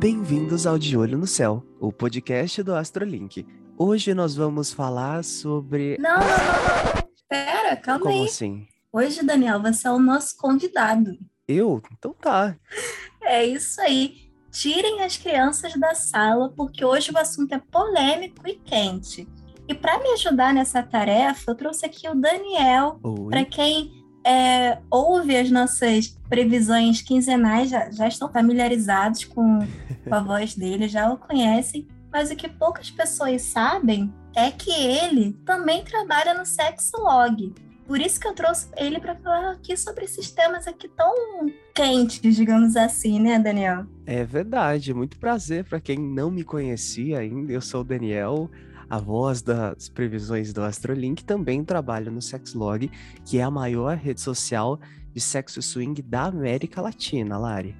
Bem-vindos ao De Olho no Céu, o podcast do Astrolink. Hoje nós vamos falar sobre. Não, não, não, não. Pera, calma Como aí. assim? Hoje, Daniel, você é o nosso convidado. Eu? Então tá. É isso aí. Tirem as crianças da sala, porque hoje o assunto é polêmico e quente. E para me ajudar nessa tarefa, eu trouxe aqui o Daniel, para quem é, ouve as nossas previsões quinzenais, já, já estão familiarizados com, com a voz dele, já o conhecem. Mas o que poucas pessoas sabem é que ele também trabalha no Sexolog. Por isso que eu trouxe ele para falar aqui sobre esses temas aqui tão quentes, digamos assim, né, Daniel? É verdade, muito prazer para quem não me conhecia ainda. Eu sou o Daniel, a voz das previsões do Astrolink. Também trabalho no Sexlog, que é a maior rede social de sexo swing da América Latina, Lari.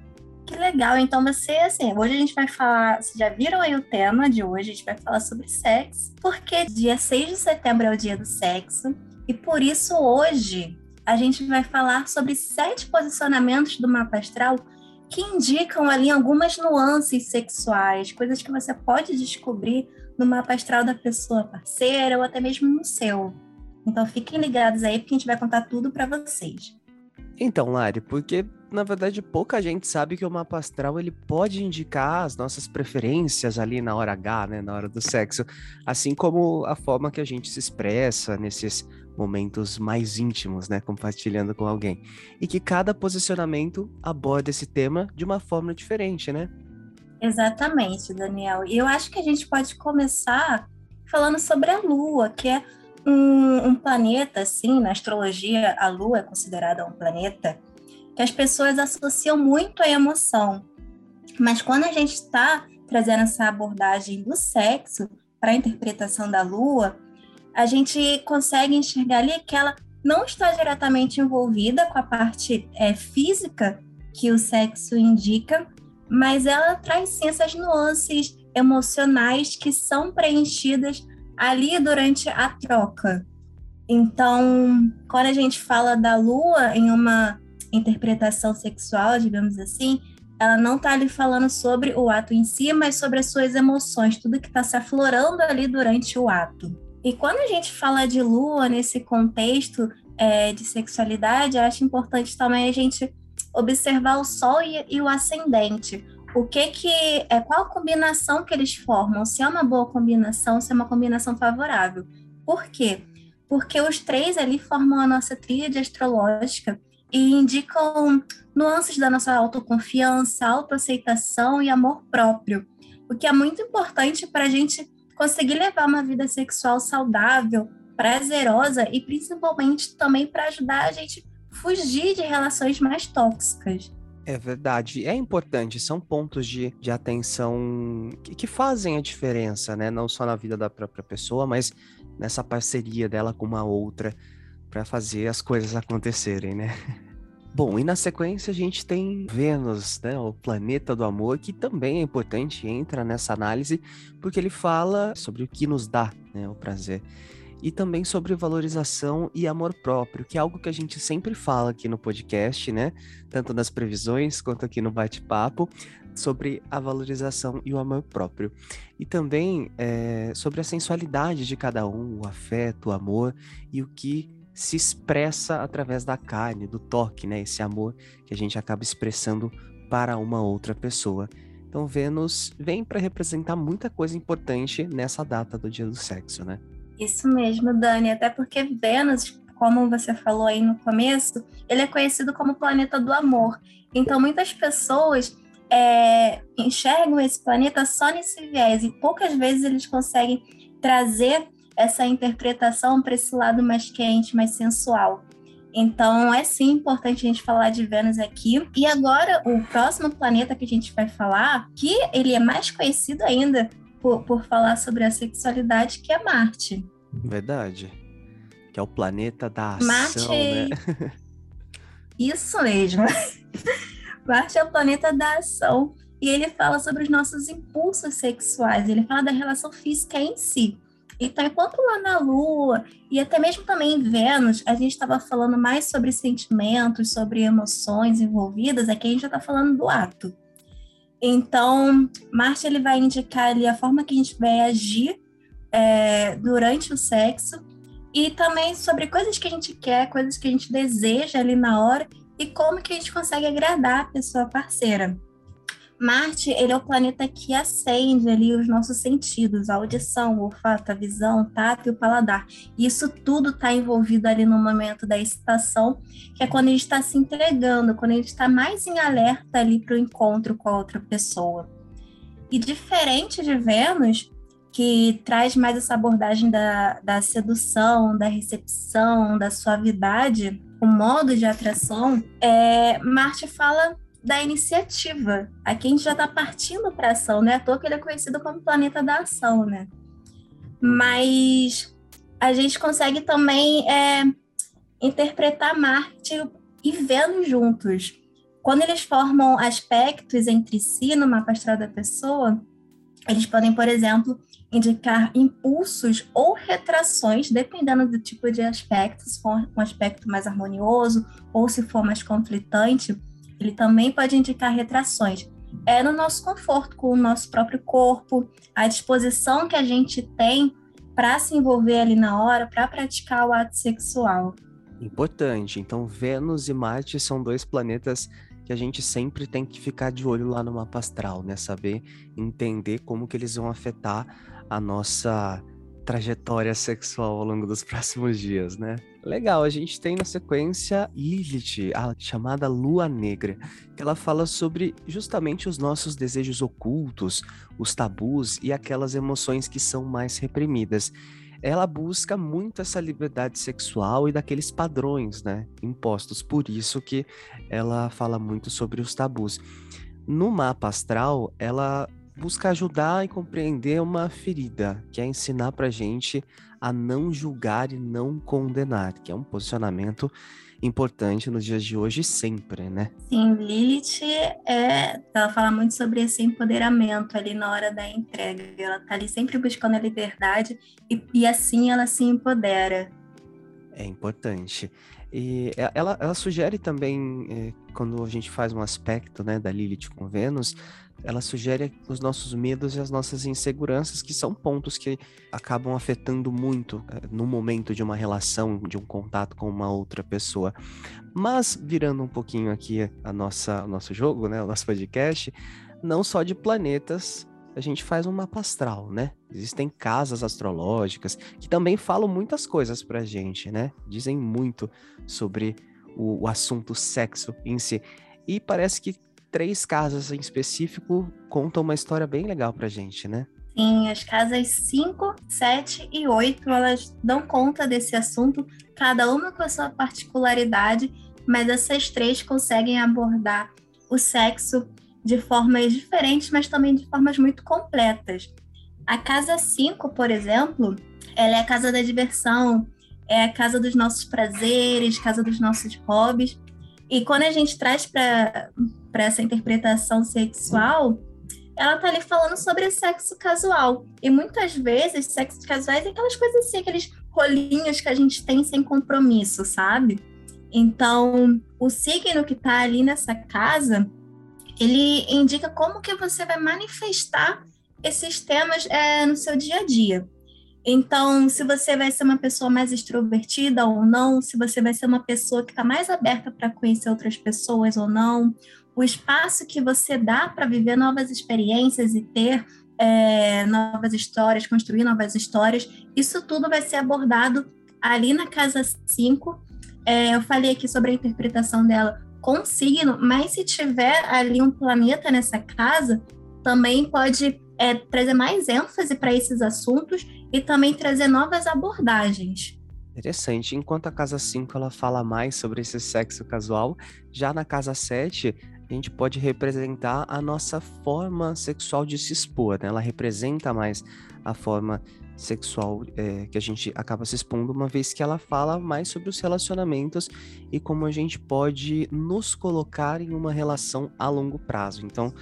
Que legal. Então você, assim, hoje a gente vai falar. Vocês já viram aí o tema de hoje? A gente vai falar sobre sexo, porque dia 6 de setembro é o dia do sexo. E por isso hoje a gente vai falar sobre sete posicionamentos do mapa astral que indicam ali algumas nuances sexuais, coisas que você pode descobrir no mapa astral da pessoa parceira ou até mesmo no seu. Então fiquem ligados aí porque a gente vai contar tudo para vocês. Então, Lari, porque na verdade pouca gente sabe que o mapa astral ele pode indicar as nossas preferências ali na hora H, né, na hora do sexo, assim como a forma que a gente se expressa nesses momentos mais íntimos, né, compartilhando com alguém. E que cada posicionamento aborda esse tema de uma forma diferente, né? Exatamente, Daniel. E eu acho que a gente pode começar falando sobre a Lua, que é um, um, planeta, assim, na astrologia, a Lua é considerada um planeta que as pessoas associam muito à emoção. Mas quando a gente está trazendo essa abordagem do sexo para a interpretação da Lua, a gente consegue enxergar ali que ela não está diretamente envolvida com a parte é, física que o sexo indica, mas ela traz sim essas nuances emocionais que são preenchidas ali durante a troca. Então, quando a gente fala da lua em uma interpretação sexual, digamos assim, ela não está ali falando sobre o ato em si, mas sobre as suas emoções, tudo que está se aflorando ali durante o ato. E quando a gente fala de lua nesse contexto é, de sexualidade, eu acho importante também a gente observar o sol e, e o ascendente. O que que é qual combinação que eles formam? Se é uma boa combinação, se é uma combinação favorável. Por quê? Porque os três ali formam a nossa tríade astrológica e indicam nuances da nossa autoconfiança, autoaceitação e amor próprio, o que é muito importante para a gente conseguir levar uma vida sexual saudável, prazerosa e principalmente também para ajudar a gente fugir de relações mais tóxicas. É verdade, é importante, são pontos de, de atenção que, que, fazem a diferença, né? Não só na vida da própria pessoa, mas nessa parceria dela com uma outra para fazer as coisas acontecerem, né? Bom, e na sequência a gente tem Vênus, né, o planeta do amor, que também é importante, entra nessa análise, porque ele fala sobre o que nos dá né, o prazer. E também sobre valorização e amor próprio, que é algo que a gente sempre fala aqui no podcast, né? Tanto nas previsões quanto aqui no bate-papo, sobre a valorização e o amor próprio. E também é, sobre a sensualidade de cada um, o afeto, o amor e o que se expressa através da carne, do toque, né? Esse amor que a gente acaba expressando para uma outra pessoa. Então, Vênus vem para representar muita coisa importante nessa data do dia do sexo, né? Isso mesmo, Dani. Até porque Vênus, como você falou aí no começo, ele é conhecido como planeta do amor. Então, muitas pessoas é, enxergam esse planeta só nesse viés e poucas vezes eles conseguem trazer essa interpretação para esse lado mais quente, mais sensual. Então, é sim importante a gente falar de Vênus aqui. E agora, o próximo planeta que a gente vai falar, que ele é mais conhecido ainda por, por falar sobre a sexualidade, que é Marte. Verdade. Que é o planeta da ação, Marte... né? Isso mesmo. Marte é o planeta da ação. E ele fala sobre os nossos impulsos sexuais. Ele fala da relação física em si. Então, enquanto lá na Lua, e até mesmo também em Vênus, a gente estava falando mais sobre sentimentos, sobre emoções envolvidas, aqui a gente já está falando do ato. Então, Marte ele vai indicar ali a forma que a gente vai agir é, durante o sexo e também sobre coisas que a gente quer, coisas que a gente deseja ali na hora e como que a gente consegue agradar a pessoa parceira. Marte, ele é o planeta que acende ali os nossos sentidos, a audição, o olfato, a visão, o tato e o paladar. Isso tudo está envolvido ali no momento da excitação, que é quando a gente está se entregando, quando a gente está mais em alerta ali para o encontro com a outra pessoa. E diferente de Vênus, que traz mais essa abordagem da, da sedução, da recepção, da suavidade, o modo de atração, é, Marte fala da iniciativa. Aqui a gente já está partindo para ação, né? À toa que ele é conhecido como planeta da ação, né? Mas a gente consegue também é, interpretar Marte e Vênus juntos. Quando eles formam aspectos entre si no mapa astral da pessoa, eles podem, por exemplo, indicar impulsos ou retrações, dependendo do tipo de aspecto, se for um aspecto mais harmonioso ou se for mais conflitante ele também pode indicar retrações. É no nosso conforto com o nosso próprio corpo, a disposição que a gente tem para se envolver ali na hora, para praticar o ato sexual. Importante. Então, Vênus e Marte são dois planetas que a gente sempre tem que ficar de olho lá no mapa astral, né? Saber entender como que eles vão afetar a nossa trajetória sexual ao longo dos próximos dias, né? Legal, a gente tem na sequência Lilith, a chamada Lua Negra, que ela fala sobre justamente os nossos desejos ocultos, os tabus e aquelas emoções que são mais reprimidas. Ela busca muito essa liberdade sexual e daqueles padrões, né, impostos. Por isso que ela fala muito sobre os tabus. No mapa astral, ela busca ajudar e compreender uma ferida, que é ensinar pra gente a não julgar e não condenar, que é um posicionamento importante nos dias de hoje sempre, né? Sim, Lilith é, ela fala muito sobre esse empoderamento ali na hora da entrega. Ela tá ali sempre buscando a liberdade e, e assim ela se empodera. É importante. E ela, ela sugere também, eh, quando a gente faz um aspecto né, da Lilith com Vênus, ela sugere os nossos medos e as nossas inseguranças, que são pontos que acabam afetando muito é, no momento de uma relação, de um contato com uma outra pessoa. Mas, virando um pouquinho aqui a nossa, o nosso jogo, né, o nosso podcast, não só de planetas a gente faz um mapa astral, né? Existem casas astrológicas que também falam muitas coisas pra gente, né? Dizem muito sobre o, o assunto sexo em si. E parece que três casas em específico contam uma história bem legal pra gente, né? Sim, as casas 5, 7 e 8, elas dão conta desse assunto, cada uma com a sua particularidade, mas essas três conseguem abordar o sexo de formas diferentes, mas também de formas muito completas. A casa 5, por exemplo, ela é a casa da diversão, é a casa dos nossos prazeres, casa dos nossos hobbies. E quando a gente traz para essa interpretação sexual, ela tá ali falando sobre sexo casual. E muitas vezes, sexo casuais é aquelas coisas assim, aqueles rolinhos que a gente tem sem compromisso, sabe? Então, o signo que tá ali nessa casa, ele indica como que você vai manifestar esses temas é, no seu dia a dia. Então, se você vai ser uma pessoa mais extrovertida ou não, se você vai ser uma pessoa que está mais aberta para conhecer outras pessoas ou não, o espaço que você dá para viver novas experiências e ter é, novas histórias, construir novas histórias, isso tudo vai ser abordado ali na casa 5. É, eu falei aqui sobre a interpretação dela com signo, mas se tiver ali um planeta nessa casa, também pode é, trazer mais ênfase para esses assuntos e também trazer novas abordagens. Interessante. Enquanto a casa 5 ela fala mais sobre esse sexo casual, já na casa 7 a gente pode representar a nossa forma sexual de se expor, né? Ela representa mais a forma sexual é, que a gente acaba se expondo, uma vez que ela fala mais sobre os relacionamentos e como a gente pode nos colocar em uma relação a longo prazo. Então,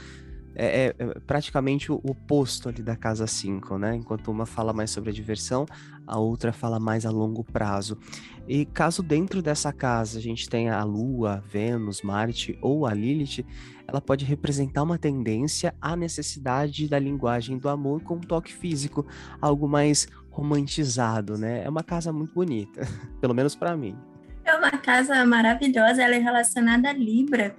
é, é, é praticamente o oposto ali da casa 5, né? Enquanto uma fala mais sobre a diversão, a outra fala mais a longo prazo. E caso dentro dessa casa a gente tenha a Lua, Vênus, Marte ou a Lilith, ela pode representar uma tendência à necessidade da linguagem do amor com um toque físico, algo mais romantizado, né? É uma casa muito bonita, pelo menos para mim. É uma casa maravilhosa, ela é relacionada a Libra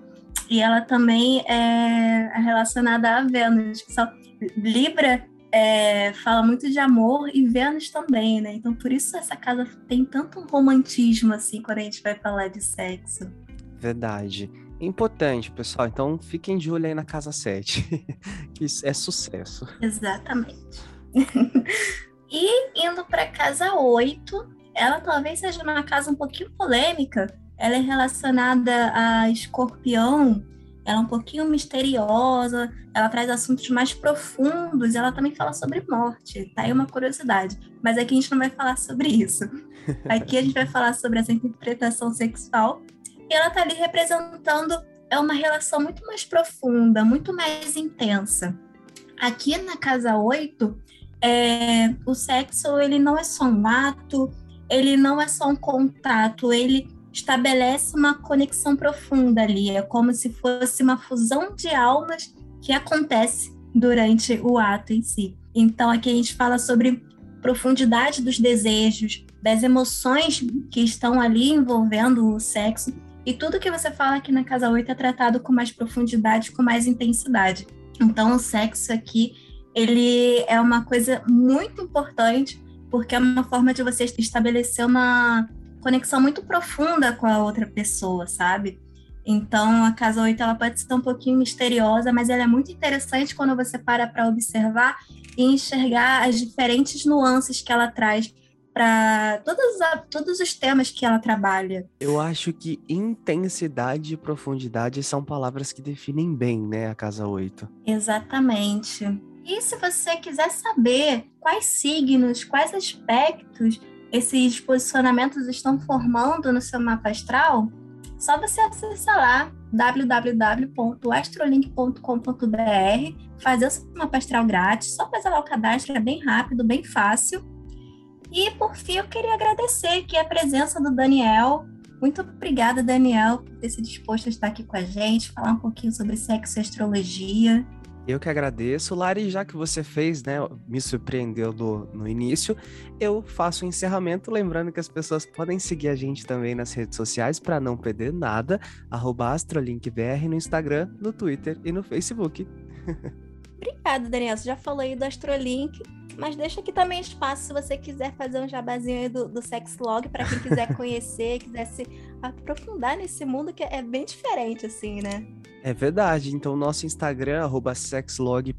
e ela também é relacionada a Vênus. Só Libra é, fala muito de amor e Vênus também, né? Então por isso essa casa tem tanto romantismo assim quando a gente vai falar de sexo. Verdade. Importante, pessoal. Então fiquem de olho aí na casa 7, que é sucesso. Exatamente. e indo para casa 8, ela talvez seja uma casa um pouquinho polêmica. Ela é relacionada a escorpião, ela é um pouquinho misteriosa, ela traz assuntos mais profundos, ela também fala sobre morte, tá aí uma curiosidade. Mas aqui a gente não vai falar sobre isso. Aqui a gente vai falar sobre essa interpretação sexual e ela tá ali representando é uma relação muito mais profunda, muito mais intensa. Aqui na casa 8, é, o sexo ele não é só um ato, ele não é só um contato, ele estabelece uma conexão profunda ali, é como se fosse uma fusão de almas que acontece durante o ato em si. Então aqui a gente fala sobre profundidade dos desejos, das emoções que estão ali envolvendo o sexo, e tudo que você fala aqui na casa 8 é tratado com mais profundidade, com mais intensidade. Então o sexo aqui, ele é uma coisa muito importante, porque é uma forma de você estabelecer uma conexão muito profunda com a outra pessoa, sabe? Então, a casa 8 ela pode ser um pouquinho misteriosa, mas ela é muito interessante quando você para para observar e enxergar as diferentes nuances que ela traz para todos, todos os temas que ela trabalha. Eu acho que intensidade e profundidade são palavras que definem bem, né, a casa 8. Exatamente. E se você quiser saber quais signos, quais aspectos esses posicionamentos estão formando no seu mapa astral, só você acessar lá www.astrolink.com.br, fazer o seu mapa astral grátis, só fazer lá o cadastro, é bem rápido, bem fácil. E por fim, eu queria agradecer aqui a presença do Daniel. Muito obrigada, Daniel, por ter se disposto a estar aqui com a gente, falar um pouquinho sobre sexo e astrologia. Eu que agradeço, Lari, já que você fez, né, me surpreendeu do, no início, eu faço o encerramento, lembrando que as pessoas podem seguir a gente também nas redes sociais para não perder nada, astrolinkbr no Instagram, no Twitter e no Facebook. Obrigada, Daniel, você já falou aí do Astrolink, mas deixa aqui também espaço se você quiser fazer um jabazinho aí do, do Sexlog para quem quiser conhecer, quiser se aprofundar nesse mundo que é bem diferente, assim, né? É verdade. Então, nosso Instagram, sexlog.ofc,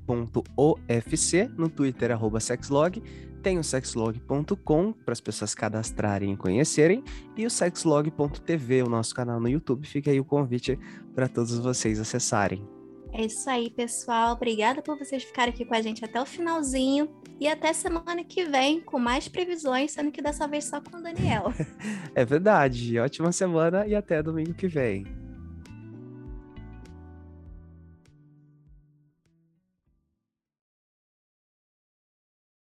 no Twitter, sexlog, tem o sexlog.com para as pessoas cadastrarem e conhecerem, e o sexlog.tv, o nosso canal no YouTube. Fica aí o convite para todos vocês acessarem. É isso aí, pessoal. Obrigada por vocês ficarem aqui com a gente até o finalzinho. E até semana que vem com mais previsões, sendo que dessa vez só com o Daniel. é verdade. Ótima semana e até domingo que vem.